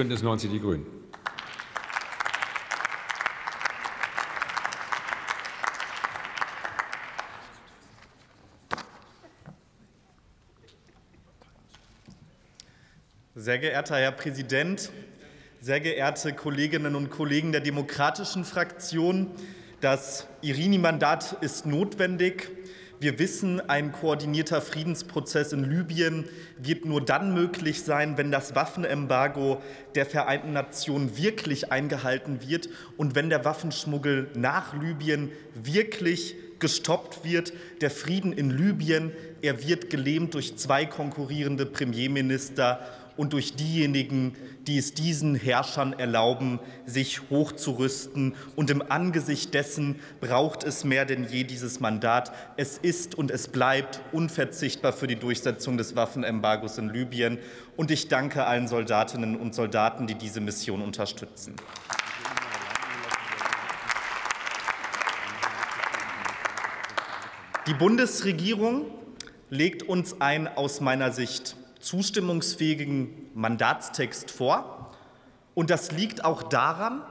Bündnis 90 Die Grünen. Sehr geehrter Herr Präsident, sehr geehrte Kolleginnen und Kollegen der Demokratischen Fraktion, das Irini-Mandat ist notwendig. Wir wissen, ein koordinierter Friedensprozess in Libyen wird nur dann möglich sein, wenn das Waffenembargo der Vereinten Nationen wirklich eingehalten wird und wenn der Waffenschmuggel nach Libyen wirklich gestoppt wird. Der Frieden in Libyen, er wird gelähmt durch zwei konkurrierende Premierminister und durch diejenigen, die es diesen Herrschern erlauben, sich hochzurüsten. Und im Angesicht dessen braucht es mehr denn je dieses Mandat. Es ist und es bleibt unverzichtbar für die Durchsetzung des Waffenembargos in Libyen. Und ich danke allen Soldatinnen und Soldaten, die diese Mission unterstützen. Die Bundesregierung legt uns ein aus meiner Sicht zustimmungsfähigen Mandatstext vor. Und das liegt auch daran,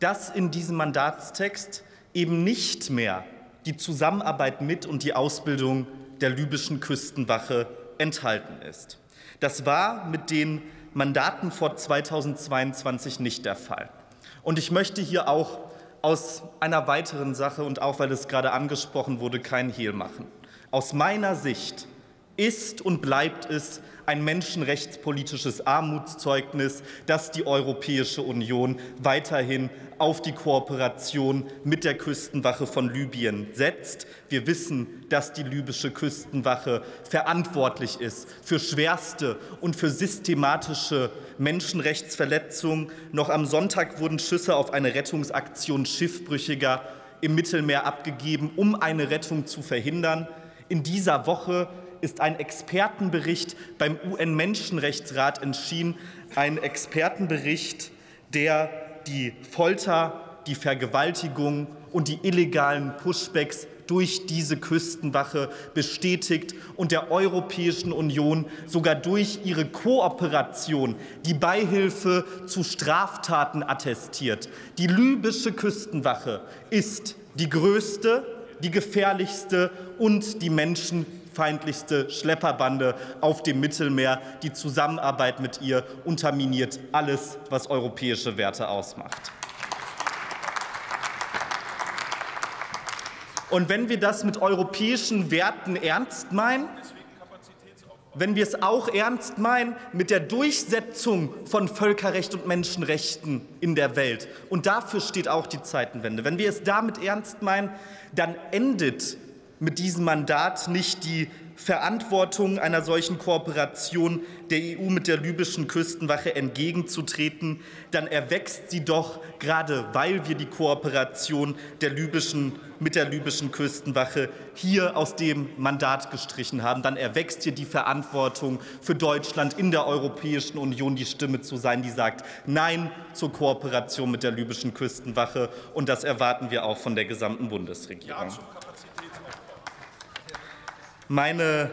dass in diesem Mandatstext eben nicht mehr die Zusammenarbeit mit und die Ausbildung der libyschen Küstenwache enthalten ist. Das war mit den Mandaten vor 2022 nicht der Fall. Und ich möchte hier auch aus einer weiteren Sache und auch weil es gerade angesprochen wurde, kein Hehl machen. Aus meiner Sicht ist und bleibt es ein menschenrechtspolitisches Armutszeugnis, dass die Europäische Union weiterhin auf die Kooperation mit der Küstenwache von Libyen setzt. Wir wissen, dass die libysche Küstenwache verantwortlich ist für schwerste und für systematische Menschenrechtsverletzungen. Noch am Sonntag wurden Schüsse auf eine Rettungsaktion Schiffbrüchiger im Mittelmeer abgegeben, um eine Rettung zu verhindern. In dieser Woche ist ein Expertenbericht beim UN-Menschenrechtsrat entschieden, ein Expertenbericht, der die Folter, die Vergewaltigung und die illegalen Pushbacks durch diese Küstenwache bestätigt und der Europäischen Union sogar durch ihre Kooperation die Beihilfe zu Straftaten attestiert. Die libysche Küstenwache ist die größte, die gefährlichste und die Menschen feindlichste Schlepperbande auf dem Mittelmeer. Die Zusammenarbeit mit ihr unterminiert alles, was europäische Werte ausmacht. Und wenn wir das mit europäischen Werten ernst meinen, wenn wir es auch ernst meinen mit der Durchsetzung von Völkerrecht und Menschenrechten in der Welt, und dafür steht auch die Zeitenwende, wenn wir es damit ernst meinen, dann endet mit diesem Mandat nicht die Verantwortung einer solchen Kooperation der EU mit der libyschen Küstenwache entgegenzutreten, dann erwächst sie doch gerade, weil wir die Kooperation der libyschen, mit der libyschen Küstenwache hier aus dem Mandat gestrichen haben, dann erwächst hier die Verantwortung für Deutschland in der Europäischen Union die Stimme zu sein, die sagt Nein zur Kooperation mit der libyschen Küstenwache. Und das erwarten wir auch von der gesamten Bundesregierung. Ja, meine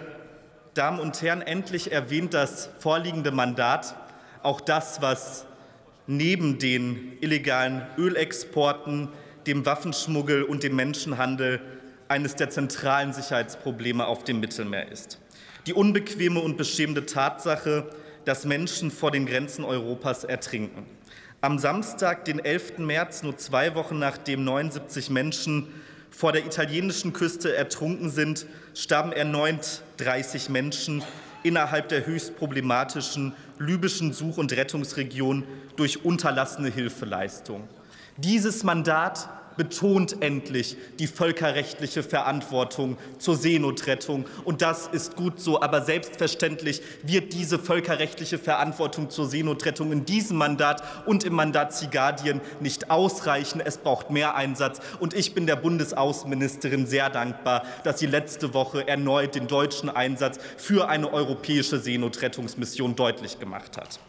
Damen und Herren, endlich erwähnt das vorliegende Mandat auch das, was neben den illegalen Ölexporten, dem Waffenschmuggel und dem Menschenhandel eines der zentralen Sicherheitsprobleme auf dem Mittelmeer ist. Die unbequeme und beschämende Tatsache, dass Menschen vor den Grenzen Europas ertrinken. Am Samstag, den 11. März, nur zwei Wochen nachdem 79 Menschen vor der italienischen Küste ertrunken sind, starben erneut 30 Menschen innerhalb der höchst problematischen libyschen Such- und Rettungsregion durch unterlassene Hilfeleistung. Dieses Mandat betont endlich die völkerrechtliche Verantwortung zur Seenotrettung. Und das ist gut so. Aber selbstverständlich wird diese völkerrechtliche Verantwortung zur Seenotrettung in diesem Mandat und im Mandat Zigardien nicht ausreichen. Es braucht mehr Einsatz. Und ich bin der Bundesaußenministerin sehr dankbar, dass sie letzte Woche erneut den deutschen Einsatz für eine europäische Seenotrettungsmission deutlich gemacht hat.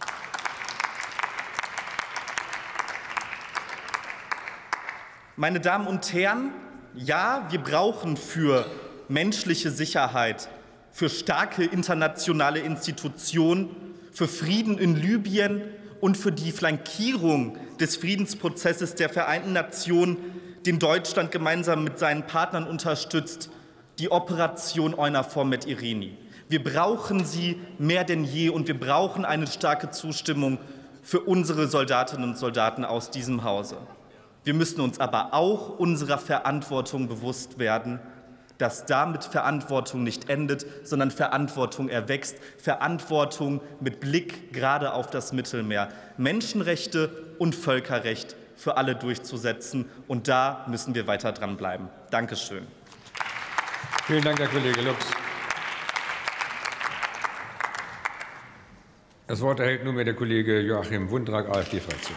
Meine Damen und Herren, ja, wir brauchen für menschliche Sicherheit, für starke internationale Institutionen, für Frieden in Libyen und für die Flankierung des Friedensprozesses der Vereinten Nationen, den Deutschland gemeinsam mit seinen Partnern unterstützt, die Operation EUNAVFOR mit Irini. Wir brauchen sie mehr denn je und wir brauchen eine starke Zustimmung für unsere Soldatinnen und Soldaten aus diesem Hause. Wir müssen uns aber auch unserer Verantwortung bewusst werden, dass damit Verantwortung nicht endet, sondern Verantwortung erwächst. Verantwortung mit Blick gerade auf das Mittelmeer. Menschenrechte und Völkerrecht für alle durchzusetzen. Und da müssen wir weiter dranbleiben. Dankeschön. Vielen Dank, Herr Kollege Lux. Das Wort erhält nunmehr der Kollege Joachim Wundrak, AfD-Fraktion.